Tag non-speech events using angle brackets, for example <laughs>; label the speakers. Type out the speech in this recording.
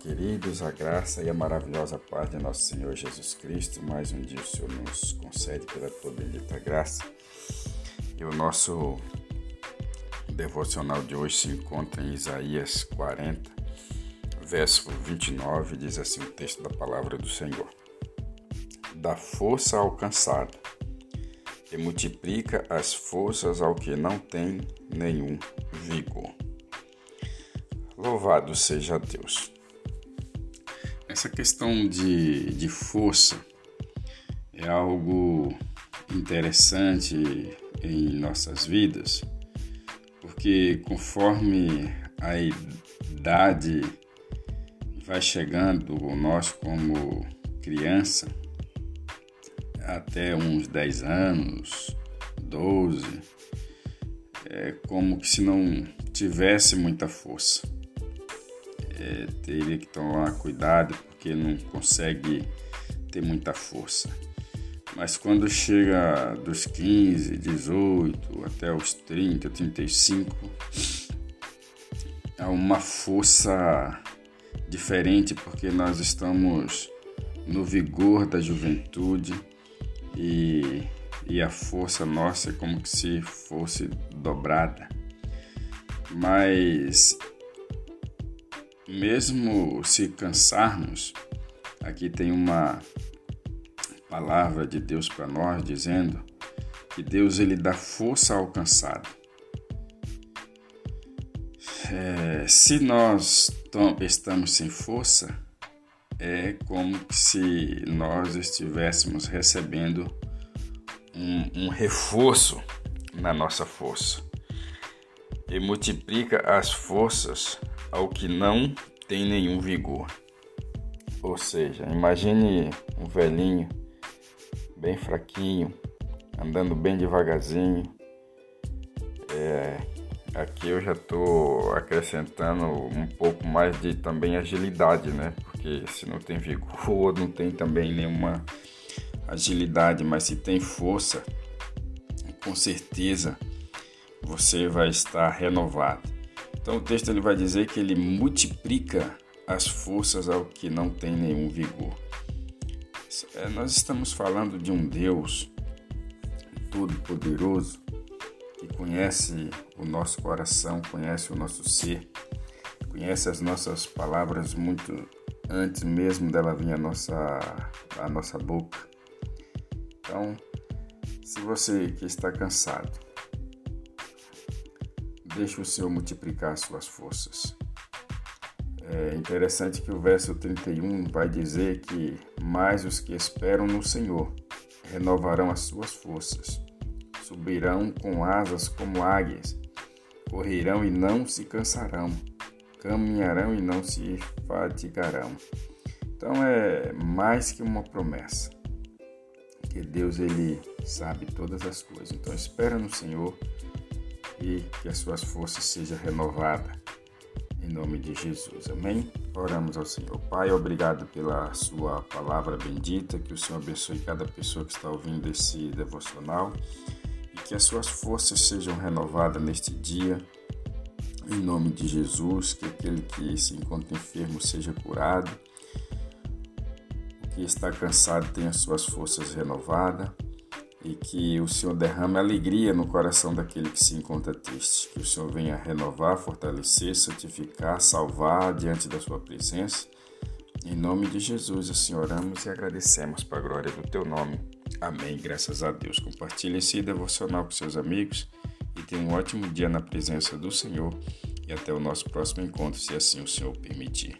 Speaker 1: queridos, a graça e a maravilhosa paz de nosso Senhor Jesus Cristo. Mais um dia o Senhor nos concede pela tua bendita graça. E o nosso devocional de hoje se encontra em Isaías 40, verso 29, diz assim o texto da palavra do Senhor: Dá força ao e multiplica as forças ao que não tem nenhum vigor. Louvado seja Deus. Essa questão de, de força é algo interessante em nossas vidas, porque conforme a idade vai chegando, nós como criança, até uns 10 anos, 12, é como que se não tivesse muita força é, teria que tomar cuidado porque não consegue ter muita força. Mas quando chega dos 15, 18 até os 30, 35, há uma força diferente porque nós estamos no vigor da juventude e, e a força nossa é como se fosse dobrada. Mas mesmo se cansarmos, aqui tem uma palavra de Deus para nós dizendo que Deus ele dá força ao cansado. É, se nós estamos sem força, é como se nós estivéssemos recebendo um, um reforço na nossa força e multiplica as forças ao que não tem nenhum vigor. Ou seja, imagine um velhinho bem fraquinho, andando bem devagarzinho. É, aqui eu já estou acrescentando um pouco mais de também agilidade, né? Porque se não tem vigor, <laughs> não tem também nenhuma agilidade, mas se tem força, com certeza você vai estar renovado. Então o texto ele vai dizer que ele multiplica as forças ao que não tem nenhum vigor. É, nós estamos falando de um Deus todo-poderoso que conhece o nosso coração, conhece o nosso ser, conhece as nossas palavras muito antes mesmo dela vir à nossa, à nossa boca. Então, se você que está cansado, deixe o Senhor multiplicar suas forças. É interessante que o verso 31 vai dizer que mais os que esperam no Senhor renovarão as suas forças, subirão com asas como águias, correrão e não se cansarão, caminharão e não se fatigarão. Então é mais que uma promessa, que Deus ele sabe todas as coisas. Então espera no Senhor e que as suas forças sejam renovadas. Em nome de Jesus. Amém? Oramos ao Senhor. Pai, obrigado pela sua palavra bendita. Que o Senhor abençoe cada pessoa que está ouvindo esse devocional e que as suas forças sejam renovadas neste dia. Em nome de Jesus, que aquele que se encontra enfermo seja curado. O que está cansado tenha suas forças renovadas e que o Senhor derrame alegria no coração daquele que se encontra triste. Que o Senhor venha renovar, fortalecer, santificar, salvar diante da sua presença. Em nome de Jesus, assim oramos e agradecemos para a glória do teu nome. Amém. Graças a Deus. Compartilhe esse devocional com seus amigos e tenha um ótimo dia na presença do Senhor. E até o nosso próximo encontro, se assim o Senhor permitir.